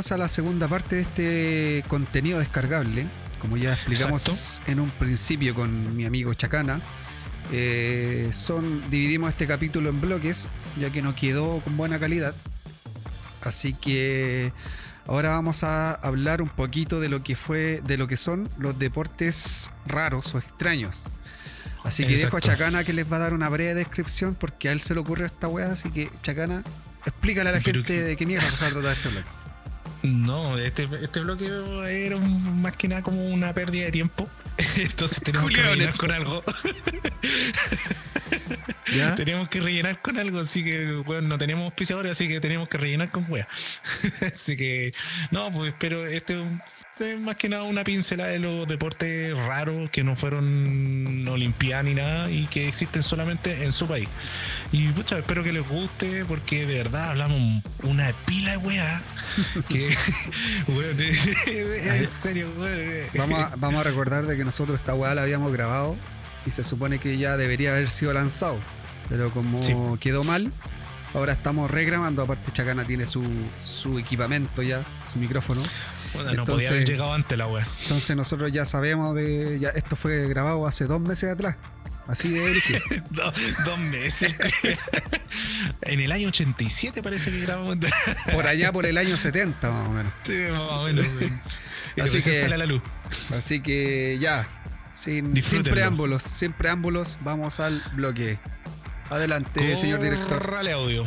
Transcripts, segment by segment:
llegamos a la segunda parte de este contenido descargable. Como ya explicamos en un principio con mi amigo Chacana, eh, son, dividimos este capítulo en bloques, ya que no quedó con buena calidad. Así que ahora vamos a hablar un poquito de lo que fue, de lo que son los deportes raros o extraños. Así que dejo a Chacana que les va a dar una breve descripción porque a él se le ocurre esta weá, así que Chacana, explícale a la gente de qué mierda se va a tratar este bloque. No, este, este bloque era más que nada como una pérdida de tiempo. Entonces tenemos que rellenar con algo. ¿Ya? Tenemos que rellenar con algo, así que, bueno, no tenemos auspiciadores, así que tenemos que rellenar con wea. así que, no, pues, pero este es más que nada una pincelada de los deportes raros que no fueron olimpiadas ni nada y que existen solamente en su país. Y pucha, espero que les guste porque de verdad hablamos una pila de weá. que, bueno, en serio, Vamos a, vamos a recordar de que nosotros esta weá la habíamos grabado y se supone que ya debería haber sido lanzado. Pero como quedó mal, ahora estamos regrabando. Aparte, Chacana tiene su, su equipamiento ya, su micrófono. Bueno, no podía haber llegado antes la wea. Entonces nosotros ya sabemos de. Ya, esto fue grabado hace dos meses atrás. Así de origen. dos meses. en el año 87 parece que grabamos. por allá por el año 70 más o menos. Sí, más o menos. así que sale la luz. Así que ya. Sin, sin preámbulos, sin preámbulos, vamos al bloque. Adelante, señor director. Rale audio.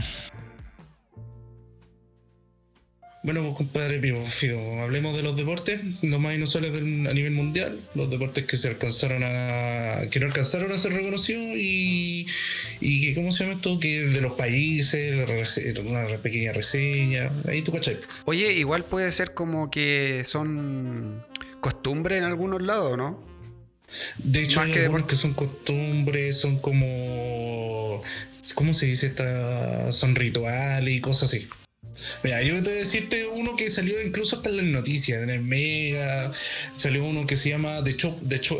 Bueno, compadre Fido, hablemos de los deportes, los más inusuales a nivel mundial, los deportes que se alcanzaron a. que no alcanzaron a ser reconocidos y. y que, ¿cómo se llama esto? Que de los países, una pequeña reseña, ahí tú cachai. Oye, igual puede ser como que son costumbre en algunos lados, ¿no? De hecho, hay que algunos que son costumbres, son como. ¿Cómo se dice? Esta, son rituales y cosas así. Mira, yo voy a decirte uno que salió incluso hasta en las noticias, en el Mega. Salió uno que se llama The,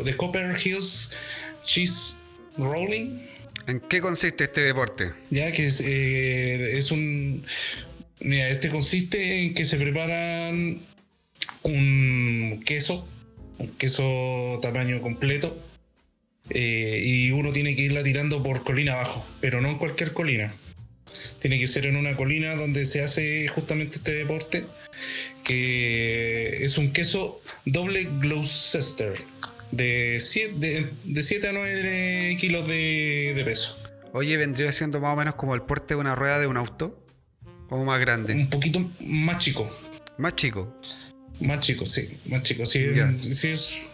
The, Copper Hills Cheese Rolling. ¿En qué consiste este deporte? Ya que es, eh, es un. Mira, este consiste en que se preparan un queso, un queso tamaño completo, eh, y uno tiene que irla tirando por colina abajo, pero no en cualquier colina tiene que ser en una colina donde se hace justamente este deporte, que es un queso doble Gloucester de 7 de, a 9 kilos de, peso. Oye, vendría siendo más o menos como el porte de una rueda de un auto, o más grande. Un poquito más chico. Más chico. Más chico, sí, más chico. Sí, sí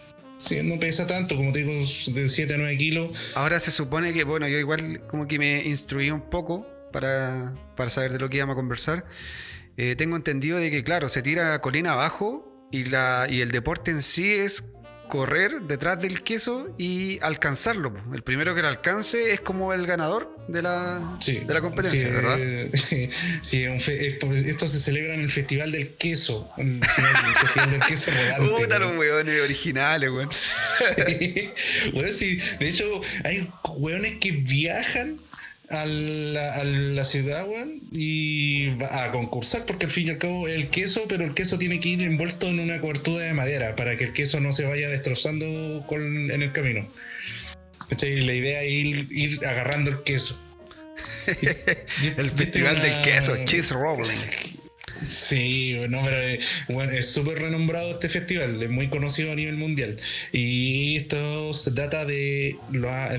no pesa tanto, como te digo, de 7 a 9 kilos. Ahora se supone que, bueno, yo igual como que me instruí un poco para, saber de lo que íbamos a conversar. Eh, tengo entendido de que, claro, se tira colina abajo y, la, y el deporte en sí es correr detrás del queso y alcanzarlo. El primero que lo alcance es como el ganador de la, de la competencia, ¿verdad? sí, esto se celebra en el Festival del Queso. El, Festival del Queso rodante. Puta, los hueones originales, weón. sí, de hecho, hay hueones que viajan a la, ciudad, weón, y a concursar, porque al fin y al cabo el queso, pero el queso tiene que ir envuelto en una cobertura de madera para que el queso no se vaya destrozando con, en el camino. La idea es ir, agarrando el queso. el festival del queso, cheese rolling. Sí, bueno, pero eh, bueno, es súper renombrado este festival, es muy conocido a nivel mundial. Y esto se data de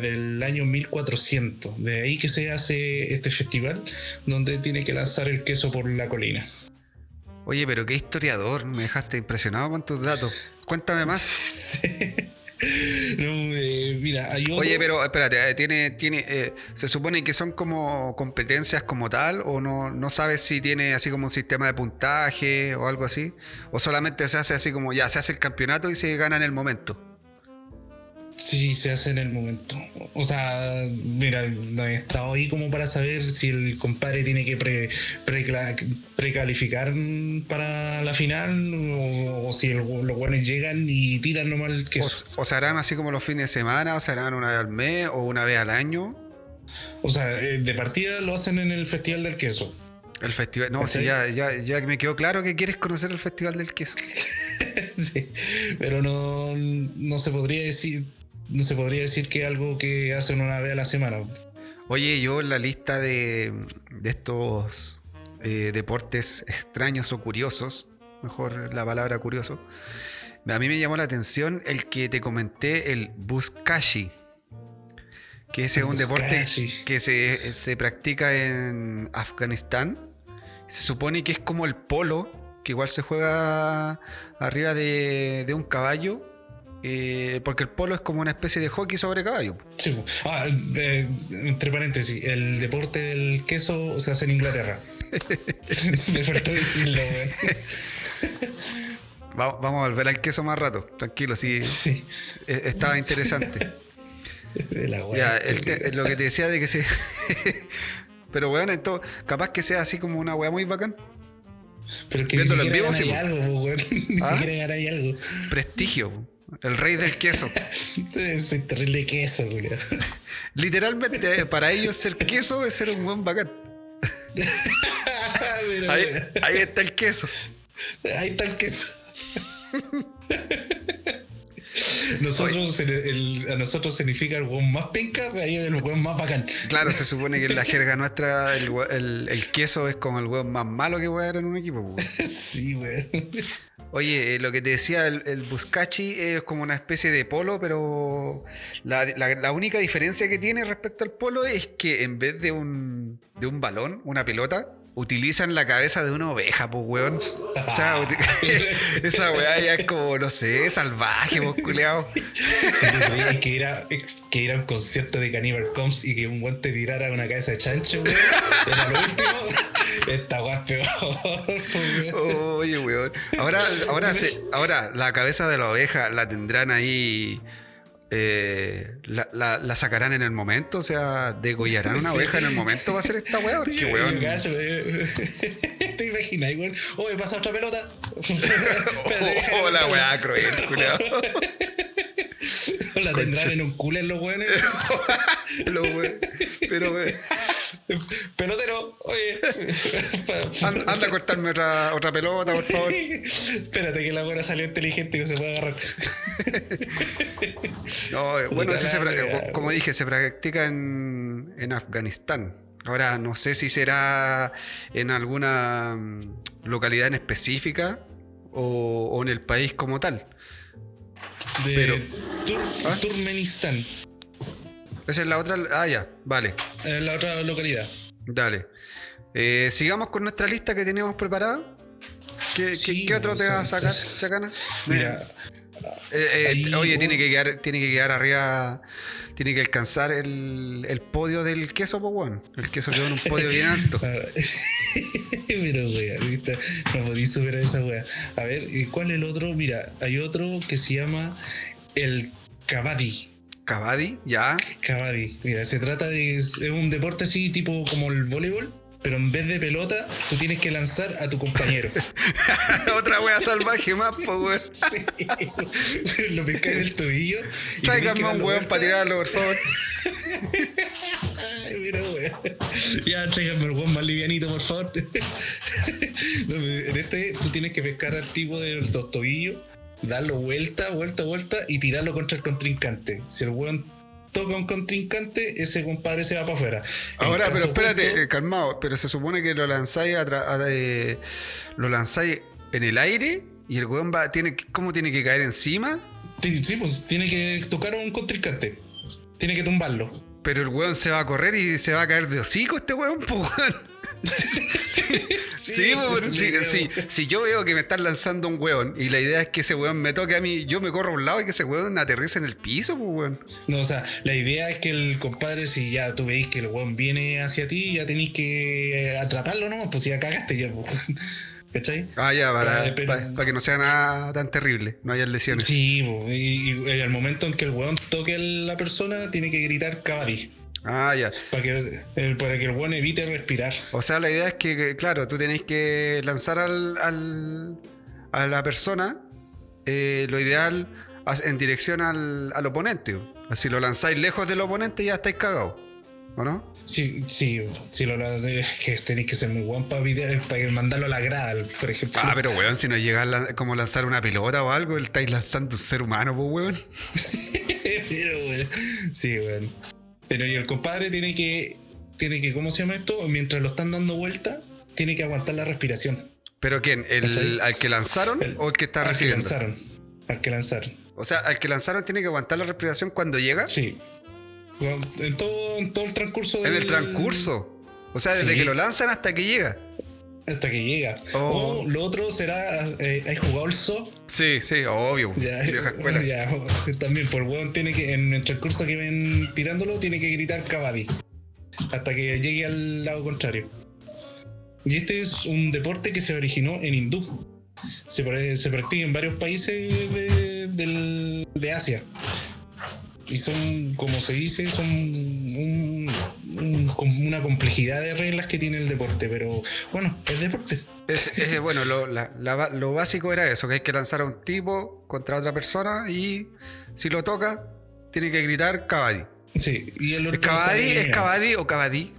del año 1400, de ahí que se hace este festival, donde tiene que lanzar el queso por la colina. Oye, pero qué historiador, me dejaste impresionado con tus datos. Cuéntame más. Sí. Eh. Oye, pero espérate, eh, tiene, tiene, eh, se supone que son como competencias como tal, o no, no sabes si tiene así como un sistema de puntaje o algo así, o solamente se hace así como ya se hace el campeonato y se gana en el momento. Sí, se hace en el momento. O sea, mira, no he estado ahí como para saber si el compadre tiene que pre, precalificar para la final o, si los buenos llegan y tiran nomás el queso. O, se harán así como los fines de semana, o se harán una vez al mes o una vez al año. O sea, eh, de partida lo hacen en el Festival del Queso. El festival, no, sí, ya, ya, ya me quedó claro que quieres conocer el festival del queso. sí, pero no, no se podría decir, se podría decir que es algo que hacen una vez a la semana. Oye, yo en la lista de, de estos eh, deportes extraños o curiosos, mejor la palabra curioso, a mí me llamó la atención el que te comenté, el Buskashi, que es un deporte que se, se practica en Afganistán se supone que es como el polo, que igual se juega arriba de, un caballo. Eh, porque el polo es como una especie de hockey sobre caballo. Sí, ah, entre paréntesis, el deporte del queso se hace en Inglaterra. Me faltó decirlo, Vamos a volver al queso más rato, tranquilo, sí. E, estaba interesante. ya, lo que te decía de que se. Pero weón, esto, capaz que sea así como una weá muy bacán. Pero que Viéndolo ni siquiera en vivo, algo, weón. Ni ¿Ah? siquiera ahí algo. Prestigio, el rey del queso. Soy terrible queso, weón. Literalmente, para ellos ser queso es ser un buen bacán. ahí, ahí está el queso. Ahí está el queso. Nosotros, a nosotros significa el weón más penca, ahí el weón más bacán. Claro, se supone que en la jerga nuestra el, el, queso es como el weón más malo que puede haber en un equipo. sí, weón. Oye, eh, lo que te decía, el, el Buscachi es como una especie de polo, pero la, única diferencia que tiene respecto al polo es que en vez de un, de un balón, una pelota, utilizan la cabeza de una oveja, pues, weón. O sea, esa weá ya es como, no sé, salvaje, pues, culeado. Si tú creías que era, que era un concierto de Cannibal Combs y que un guante tirara una cabeza de chancho, weón, era lo último, esta weá es peor, Oye, weón. Ahora, ahora, se, ahora, la cabeza de la oveja la tendrán ahí eh, la, la, sacarán en el momento, o sea, degollarán una oveja en el momento, va a ser esta weá, porque weón. ¿Te imaginas, weón? Oh, me pasa otra pelota. oh, la weá cruel, culiao. la tendrán en un culo en los weones. los weones. Pero, weón. Pelotero, oye. anda, a cortarme otra, otra pelota, por favor. Espérate que la buena salió inteligente y no se puede agarrar. no, bueno, como dije, se practica en, en Afganistán. Ahora, no sé si será en alguna mm, localidad en específica o, en el país como tal. De Pero, ¿Ah? Turmenistán. Esa es la otra. Ah, ya, vale. En la otra localidad. Dale. Eh, sigamos con nuestra lista que teníamos preparada. ¿Qué, ¿qué, otro te vas a sacar, Chacana? Mira. Eh, eh, oye, tiene que, quedar, tiene que quedar arriba. Tiene que alcanzar el, el podio del queso, bueno. El queso quedó en un podio bien alto. Pero, wea, no podéis superar esa wea. A ver, ¿cuál es el otro? Mira, hay otro que se llama el Kabaddi. Cabadi, ya. Cabadi. Mira, se trata de. Es un deporte así, tipo como el voleibol, pero en vez de pelota, tú tienes que lanzar a tu compañero. Otra wea salvaje más, po, weón. Sí. Lo pescáis del tobillo. Tráigame un weón para tirarlo, por favor. Ay, mira, weón. Ya, tráigame el weón más livianito, por favor. en este, tú tienes que pescar al tipo de los tobillos darlo vuelta, vuelta, vuelta y tirarlo contra el contrincante. Si el weón toca un contrincante, ese compadre se va para afuera. Ahora, pero espérate, eh, calmado, pero se supone que lo lanzáis eh, lo lanzáis en el aire y el weón va, tiene, ¿cómo tiene que caer encima? Sí, pues tiene que tocar a un contrincante. Tiene que tumbarlo. Pero el weón se va a correr y se va a caer de hocico este weón, pues weón. sí, sí, Si yo veo que me están lanzando un weón y la idea es que ese weón me toque a mí, yo me corro a un lado y que ese weón aterrice en el piso, pues weón. No, o sea, la idea es que el compadre, si ya tú veis que el weón viene hacia ti, ya tenéis que atraparlo, ¿no? Pues si ya cagaste, ya, pues. ¿Cachai? Ah, ya, para, para, que no sea nada tan terrible, no haya lesiones. Sí, y, y, al momento en que el weón toque a la persona, tiene que gritar cabalí. Ah, ya. Para que, el, para que el buen evite respirar. O sea, la idea es que, claro, tú tenéis que lanzar al, al a la persona eh, lo ideal en dirección al, al oponente. Si lo lanzáis lejos del oponente, ya estáis cagados. ¿o no? Sí, sí, sí, lo es que tenéis que ser muy guapo para, para mandarlo a la grada, por ejemplo. Ah, pero weón, si no llega a como lanzar una pelota o algo, estáis lanzando un ser humano, pues weón. pero weón, sí, weón. Pero y el compadre tiene que, tiene que, ¿cómo se llama esto? Mientras lo están dando vuelta, tiene que aguantar la respiración. ¿Pero quién? ¿El, ¿Al que lanzaron o el que está recibiendo? Al que lanzaron. Al que lanzaron. O sea, al que lanzaron tiene que aguantar la respiración cuando llega. Sí. En todo, en todo el transcurso del... En el transcurso. O sea, desde que lo lanzan hasta que llega. Hasta que llega. Oh. O lo otro será. Eh, ¿Has jugado el zoo? Sí, sí, obvio. Ya, ya, también, por hueón tiene que. En el transcurso que ven tirándolo, tiene que gritar Kabaddi. Hasta que llegue al lado contrario. Y este es un deporte que se originó en hindú. Se, se practica en varios países de, de Asia y son, como se dice, son una complejidad de reglas que tiene el deporte, pero bueno, es deporte. Es, bueno, lo, lo, básico era eso, que hay que lanzar a un tipo contra otra persona y si lo toca, tiene que gritar Kabaddi. Sí, y el ¿Es Kabaddi, ¿Es Kabaddi o Kabaddi?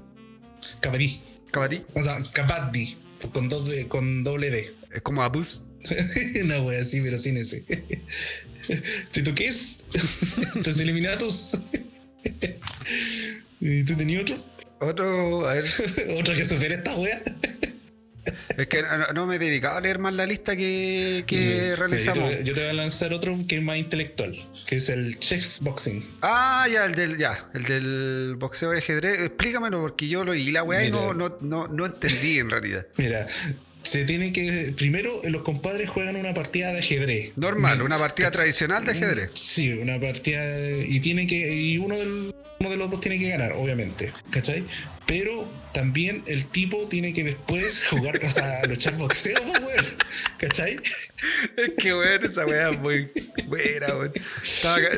Kabaddi. Kabaddi. O sea, Kabaddi, con, dos con doble D. Es como Abus. no, wey, así, pero sin ese. ¿Te toques? ¿Los eliminatos? ¿Y tú tenías otro? Otro, a ver. ¿Otro que supere esta wea? Es que no, me he dedicado a leer más la lista que, que realizamos. Yo te, voy a lanzar otro que es más intelectual, que es el chess boxing. Ah, ya, el del, ya, el del boxeo de ajedrez. Explícamelo porque yo lo y la weá y no, no, no, no entendí en realidad. Mira, se tiene que. Primero, los compadres juegan una partida de ajedrez. Normal, una partida tradicional de ajedrez. Sí, una partida. Y tiene que. Y uno, del, uno de los dos tiene que ganar, obviamente. ¿Cachai? Pero también el tipo tiene que después jugar, o sea, luchar boxeo, weón. ¿Cachai? Es que weón, esa weá es muy buena, weón.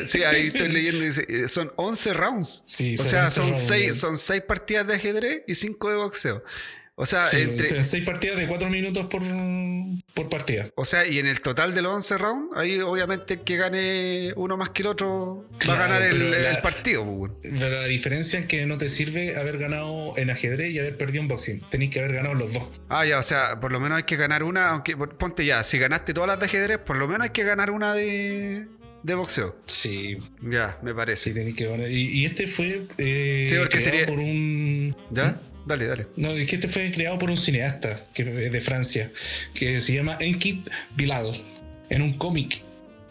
Sí, ahí estoy leyendo, dice, eh, son 11 rounds. Sí, o sea, son 6 son seis partidas de ajedrez y 5 de boxeo. O sea, entre... seis partidas de cuatro minutos por, por partida. O sea, y en el total de los 11 rounds, ahí obviamente el que gane uno más que el otro va a ganar el, partido. Pues, pero la diferencia es que no te sirve haber ganado en ajedrez y haber perdido en boxing. Tenéis que haber ganado los dos. Ah, ya, o sea, por lo menos hay que ganar una, aunque ponte ya, si ganaste todas las de ajedrez, por lo menos hay que ganar una de, de boxeo. Sí. Ya, me parece. Sí, tenéis que ganar. Y, este fue eh, sí, porque sería... por un. ¿Ya? Dale, dale. No, es que este fue creado por un cineasta que es de Francia, que se llama Enkit Bilal, en un cómic.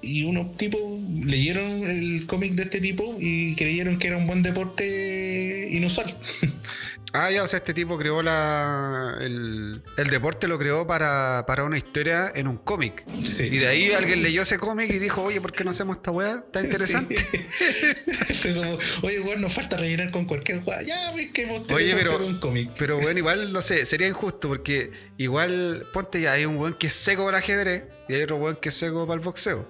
Y unos tipos leyeron el cómic de este tipo y creyeron que era un buen deporte inusual. Ah, ya, o sea, este tipo creó la. El, deporte lo creó para, una historia en un cómic. Sí. Y de ahí alguien leyó ese cómic y dijo, oye, ¿por qué no hacemos esta weá? Está interesante. como, oye, weón, nos falta rellenar con cualquier weá. Ya, ves que oye, pero, un cómic. Pero bueno, igual, no sé, sería injusto porque igual, ponte ya, hay un weón que es seco para el ajedrez y hay otro weón que es seco para el boxeo.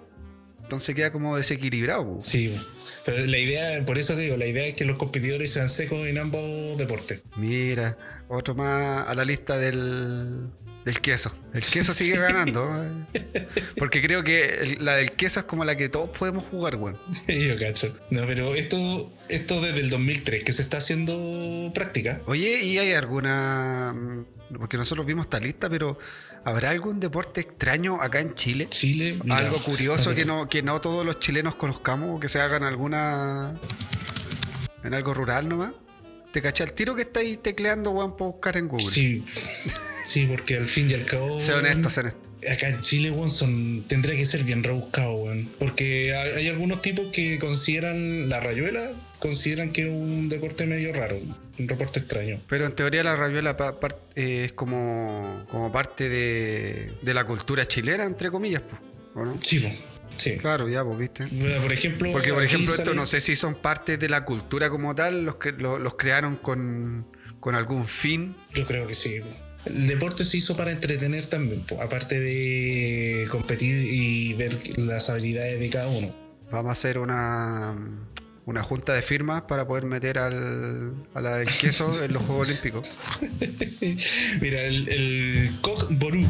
Entonces queda como desequilibrado. Sí, pero la idea, por eso te digo, la idea es que los competidores sean secos en ambos deportes. Mira, otro más a la lista del, del queso. El queso sigue ganando. Porque creo que la del queso es como la que todos podemos jugar, weón. Yo cacho. No, pero esto, esto desde el 2003 que se está haciendo práctica. Oye, ¿y hay alguna...? Mm, porque nosotros vimos esta lista, pero ¿Habrá algún deporte extraño acá en Chile? Chile, Algo curioso que no, que no todos los chilenos conozcamos o que se hagan alguna. en algo rural nomás. ¿Te caché el tiro que está ahí tecleando, weón, para buscar en Google? Sí. Sí, porque al fin y al cabo. Sé honesto, sé honesto. Acá en Chile, weón, son, tendría que ser bien rebuscado, weón. Porque hay, algunos tipos que consideran la rayuela, consideran que es un deporte medio raro, un deporte extraño. Pero en teoría la rayuela eh, es como, como parte de, de, la cultura chilena, entre comillas, ¿o no? Sí, pues. Sí. Claro, ya, pues, viste. por ejemplo. Porque, por ejemplo, esto no sé si son parte de la cultura como tal, los que los, crearon con, con algún fin. Yo creo que sí. El deporte se hizo para entretener también, aparte de competir y ver las habilidades de cada uno. Vamos a hacer una, una junta de firmas para poder meter al, a la del queso en los Juegos Olímpicos. Mira, el, el Coq Ború.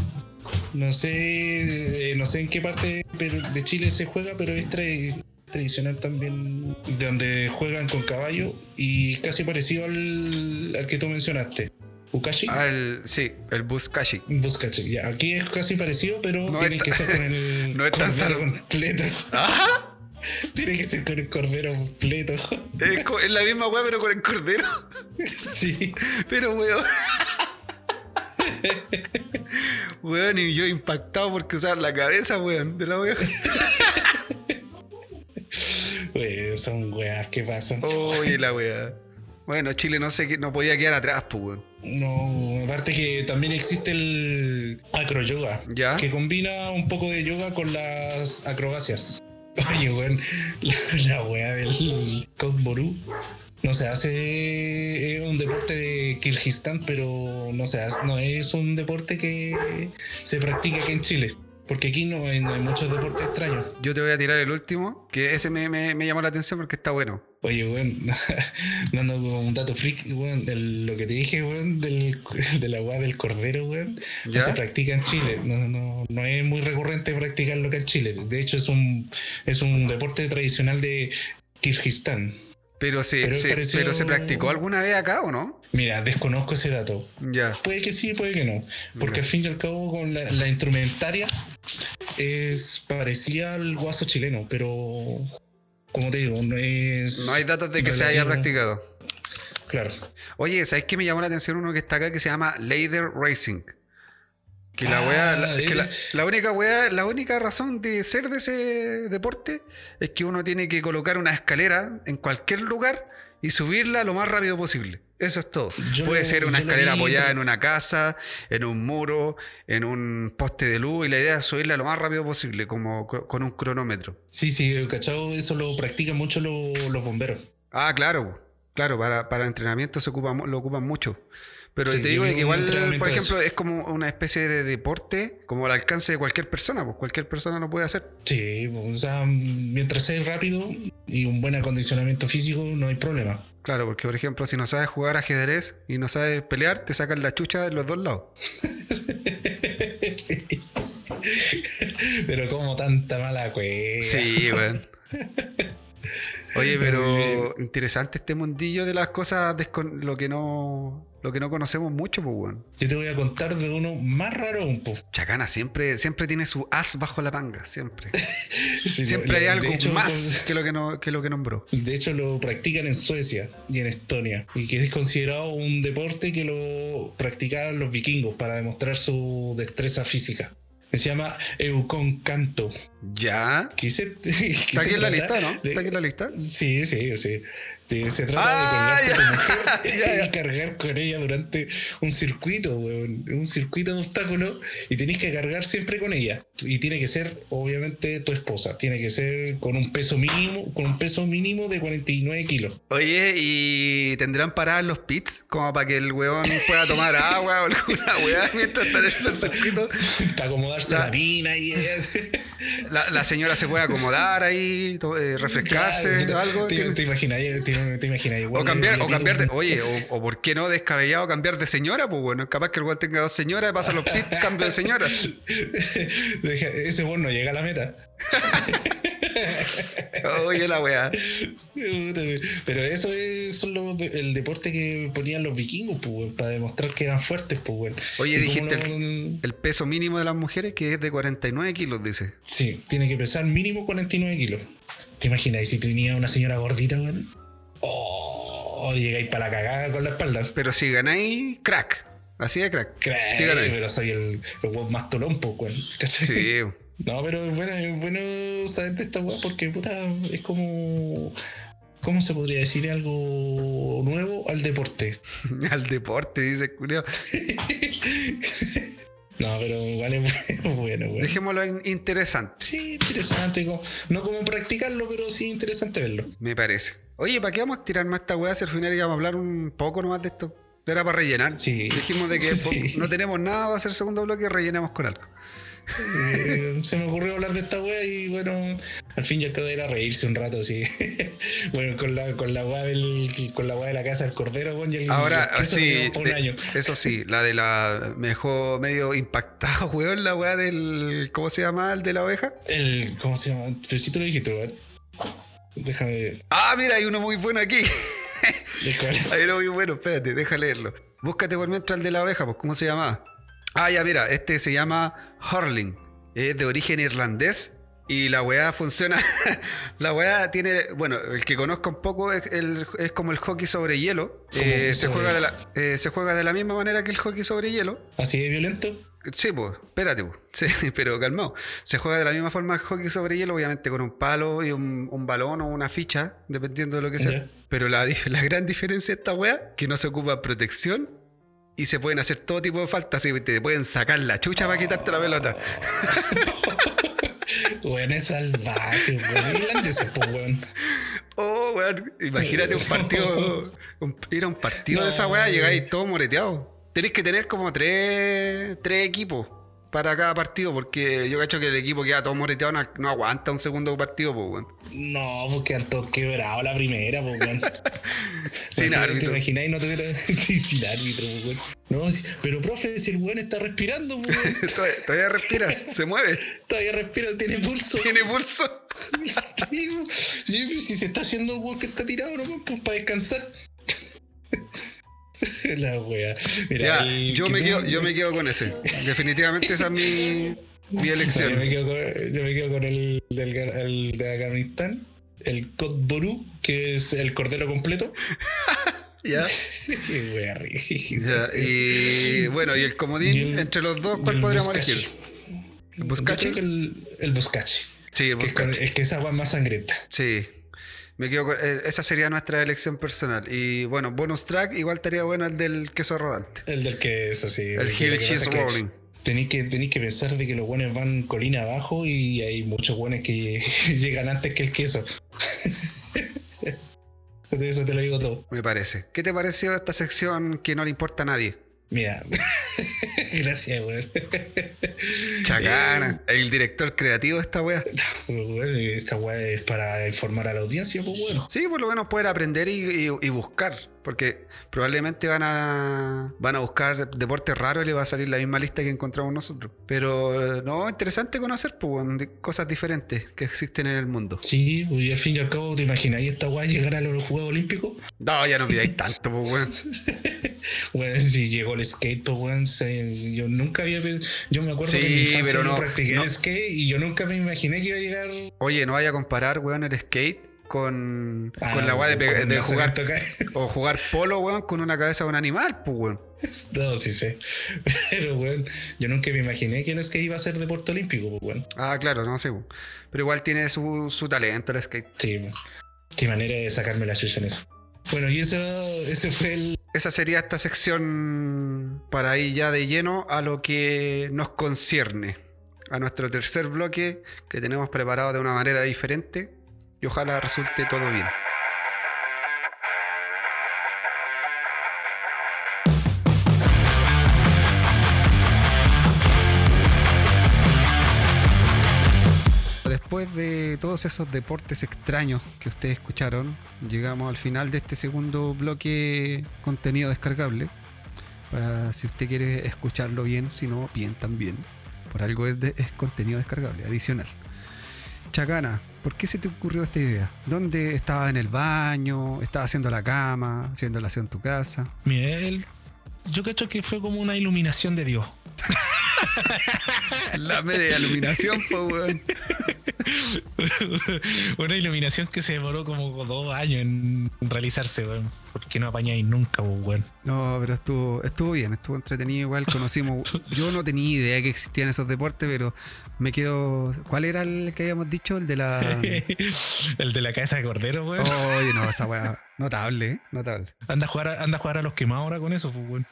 No sé, eh, no sé en qué parte de Chile se juega, pero es tradicional también, de donde juegan con caballo y casi parecido al, al que tú mencionaste. ¿Bukashi? Ah, el, sí, el Buskashi. Buskashi, ya. Aquí es casi parecido, pero No tiene que ser con el no cordero completo. ¡Ah! tiene que ser con el cordero completo. Es, la misma weá, pero con el cordero. sí. Pero weón. Weón, y yo impactado porque usar la cabeza, weón, de la oveja. Wey, son weas que pasan. Oye, la weá. Bueno, Chile no sé no podía quedar atrás, pues, weón. No, aparte que también existe el acroyoga, ¿Ya? que combina un poco de yoga con las acrobacias. Oye, weón, la, la wea del Cosmoru no se hace, es un deporte de Kirguistán, pero no se hace, no es un deporte que se practica aquí en Chile, porque aquí no hay, no hay muchos deportes extraños. Yo te voy a tirar el último, que ese me, me- me llamó la atención porque está bueno. Oye, weón, dando un dato freak, weón, del- lo que te dije, weón, del, de la weá del cordero, weón, no se practica en Chile. No, no, no es muy recurrente practicarlo acá en Chile. De hecho, es un, es un deporte tradicional de Kirguistán. Pero se, Pero se- pareció- pero se practicó alguna vez acá o no? Mira, desconozco ese dato. Ya. Puede que sí, puede que no. Porque al fin y al cabo, con la, la instrumentaria es parecida al guaso chileno, pero como te digo, no es. No hay datos de que se haya practicado. Claro. Oye, ¿sabes qué me llamó la atención uno que está acá que se llama Lader Racing? Que la Ah, wea, la, que la, ese- la única wea, la única razón de ser de ese deporte es que uno tiene que colocar una escalera en cualquier lugar y subirla lo más rápido posible. Eso es todo. Yo Puede lo- ser una escalera vi, apoyada en una casa, en un muro, en un poste de luz y la idea es subirla lo más rápido posible, como co- con un cronómetro. Sí, sí, cachado, eso lo practican mucho lo- los bomberos. Ah, claro, claro, para, para entrenamiento se ocupa, lo ocupan mucho. Pero Sí, te digo que igual, por ejemplo, es como una especie de deporte, como al alcance de cualquier persona, pues cualquier persona lo puede hacer. Sí, o sea, mientras sea rápido y un buen acondicionamiento físico, no hay problema. Claro, porque por ejemplo, si no sabes jugar ajedrez y no sabes pelear, te sacan la chucha de los dos lados. Sí. Pero como tanta mala cueva. Sí, weón. Oye, Pero interesante este mundillo de las cosas, lo que no lo que no conocemos mucho, pues, weón. Yo te voy a contar de uno más raro aún, po. Chacana siempre, siempre tiene su as bajo la manga, siempre. Sí, Siempre lo- hay algo hecho, más que lo que, no, que lo que nombró. De hecho, lo practican en Suecia y en Estonia. Y que es considerado un deporte que lo practicaban los vikingos para demostrar su destreza física. Se llama Eukon Canto. ¿Ya? ¿Está aquí en la lista, no? ¿Está aquí en la lista? Sí, sí, sí. Sí, Se trata Ah, de colgarte a tu mujer Ya, ya. y cargar con ella durante un circuito, weón. Un circuito de obstáculos y tenés que cargar siempre con ella. Y tiene que ser, obviamente, tu esposa. Tiene que ser con un peso mínimo, con un peso mínimo de 49 kilos. Oye, ¿y tendrán paradas los pits? Como para que el weón pueda tomar agua o alguna weá mientras está en el circuito. Para acomodarse La- la mina y La, la señora se puede acomodar ahí, eh, refrescarse, Claro, algo. Te, te imaginas, te, te imaginas igual o cambiar, le- o cambiar de, oye, o, o por qué no descabellado cambiar de señora, pues bueno, capaz que el weón tenga dos señoras, pasa los pits, cambio de señora. Ese weón no llega a la meta. Oye, la weá. Pero eso es solo de- el deporte que ponían los vikingos, pues, para demostrar que eran fuertes, pues, weón. Oye, dijiste no- El peso mínimo de las mujeres que es de 49 kilos, dice. Sí, tiene que pesar mínimo 49 kilos. ¿Te imaginas si tú tenías una señora gordita, weón? Oh, llegáis para la cagada con la espalda. Pero si ganáis, crack. Así de crack. Crack, Sí, pero soy el, el más tolón, pues, weón. ¿cachai? Sí. No, pero es bueno, es bueno saber de esta weá porque puta, es como. ¿Cómo se podría decir algo nuevo al deporte? Al deporte, dice Julio. no, pero igual es bueno, bueno. Dejémoslo interesante, Sí, interesante. no como practicarlo, pero sí interesante verlo. me parece. Oye, ¿para qué vamos a tirar más esta weá si al final íbamos a hablar un poco nomás de esto? Era para rellenar. Sí. Dijimos de que Sí. no tenemos nada para hacer segundo bloque y rellenamos con algo. Eh, se me ocurrió hablar de esta wea y bueno, al fin y al cabo era reírse un rato, sí. bueno, con la, con la wea del, con la wea de la casa del cordero, weón, y el Ahora, el queso sí, por un de- año. eso sí, la de la. Me dejó medio impactado, weón, la weá del. ¿Cómo se llama? El de la oveja. El, ¿cómo se llama? Pero sí te lo dijiste, weón. Déjame. Ah, mira, hay uno muy bueno aquí. hay uno muy bueno, espérate, deja leerlo. Búscate por mientras el de la oveja, pues, ¿cómo se llama? Ah, ya, mira, este se llama Hurling. Es de origen irlandés y la weá funciona. la weá tiene. Bueno, el que conozco un poco es, es como el hockey sobre hielo. Eh, se, juega de la, eh, se juega de la misma manera que el hockey sobre hielo. ¿Así de violento? Sí, pues, espérate, pues. Sí, pero calmado. Se juega de la misma forma el hockey sobre hielo, obviamente con un palo y un, un balón o una ficha, dependiendo de lo que sea. Pero la, la gran diferencia de esta weá, que no se ocupa protección y se pueden hacer todo tipo de faltas. Y te pueden sacar la chucha para quitarte la pelota. Bueno, es salvaje, weón. Irlandeses, pues, weón. Oh, weón. Imagínate un partido. ir a un partido de esa weá, llegáis todo moreteado. Tenéis que tener como tres, tres equipos para cada partido, porque yo cacho que el equipo que queda todo moreteado no, aguanta un segundo partido, pues, weón. No, porque han todos quebrado la primera, pues, weón. sin árbitro. ¿Te imagináis no tener sin árbitro, pues, weón? No, pero profe, si el weón está respirando, pues, weón. todavía, respira, se mueve. Todavía respira, tiene pulso. Tiene pulso. sí, si se está haciendo el weón que está tirado, no, pues para descansar. La wea. Mira, yo, me quedo, yo me quedo con ese. Definitivamente esa es mi, mi elección. yo, me quedo con, yo, me quedo con, el, del, el de Afganistán, el Kotboru, que es el cordero completo. Ya. Y bueno, y el comodín entre los dos, ¿cuál podríamos elegir? ¿El Buscache? el, el Buscache. Sí, el Buscache. Es que, esa agua es más sangrienta. Sí. Me quedo eh, esa sería nuestra elección personal. Y bueno, bonus track, igual estaría bueno el del queso rodante. El del queso, sí. El Hill Cheese Rolling. Tenéis que, tenéis que pensar de que los buenos van colina abajo y hay muchos buenos que llegan antes que el queso. Eso te lo digo todo. Me parece. ¿Qué te pareció esta sección que no le importa a nadie? Mira, gracias, weón. Chacana, el director creativo de esta weá. esta weá es para informar a la audiencia, pues bueno. Sí, por lo menos poder aprender y, buscar. Porque probablemente van a van a buscar deportes raros y le va a salir la misma lista que encontramos nosotros. Pero no, interesante conocer pues, cosas diferentes que existen en el mundo. Sí, pues, y al fin y al cabo, ¿te imagináis esta weá llegar a los Juegos Olímpicos? No, ya no pidáis tanto, pues weón. Bueno, si llegó el skate, pues, yo nunca había. Yo me acuerdo que en mi infancia no, practiqué el skate y yo nunca me imaginé que iba a llegar. Oye, no vaya a comparar, weón, el skate con, ah, con la weá de, jugar. o jugar polo, weón, con una cabeza de un animal, pues, weón. No, sí sé. Pero, weón, yo nunca me imaginé que el skate iba a ser deporte olímpico, pues, weón. Ah, claro, no sé, weón. Pero igual tiene su, su talento el skate. Sí, Qué manera de sacarme la chucha en eso. Bueno, y eso, ese fue el... Esa sería esta sección para ir ya de lleno a lo que nos concierne, a nuestro tercer bloque que tenemos preparado de una manera diferente y ojalá resulte todo bien. Después de todos esos deportes extraños que ustedes escucharon, llegamos al final de este segundo bloque contenido descargable. Para si usted quiere escucharlo bien, si no, bien también. Por algo es, es contenido descargable, adicional. Chacana, ¿por qué se te ocurrió esta idea? ¿Dónde estaba en el baño? ¿Estaba haciendo la cama? ¿Haciendo la en tu casa? Mira, yo creo que fue como una iluminación de Dios. la media iluminación, pues, weón. Una iluminación que se demoró como dos años en realizarse, weón. Porque no apañáis nunca, weón. No, pero estuvo, estuvo bien, estuvo entretenido igual. Conocimos. yo no tenía idea que existían esos deportes, pero me quedo. ¿Cuál era el que habíamos dicho? El de la. el de la cabeza de cordero, weón. Oye, no, esa weá. Notable, ¿eh? Notable. Anda a jugar, anda a jugar a los quemados ahora con eso, pues, weón.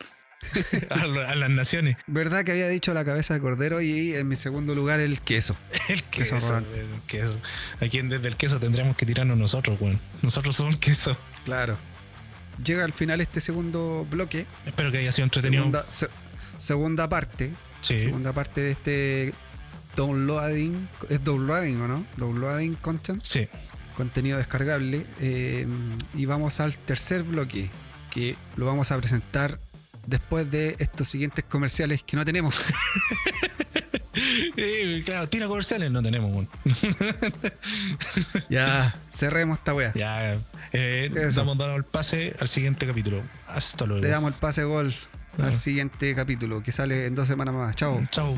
a, las naciones. ¿Verdad que había dicho la cabeza de cordero y en mi segundo lugar el queso? El queso. el queso. Aquí desde el queso tendríamos que tirarnos nosotros, weón. Nosotros somos queso. Claro. Llega al final este segundo bloque. Espero que haya sido entretenido. Segunda, parte. Segunda parte de este downloading. ¿Es downloading o no? Downloading content. Sí. Contenido descargable. Eh, y vamos al tercer bloque. Que lo vamos a presentar después de estos siguientes comerciales que no tenemos. Eh, claro, tira comerciales no tenemos. Ya, cerremos esta wea. ya, eh, damos dando el pase al siguiente capítulo. Hasta luego. Le damos el pase gol al siguiente capítulo que sale en dos semanas más. Chao. Chao.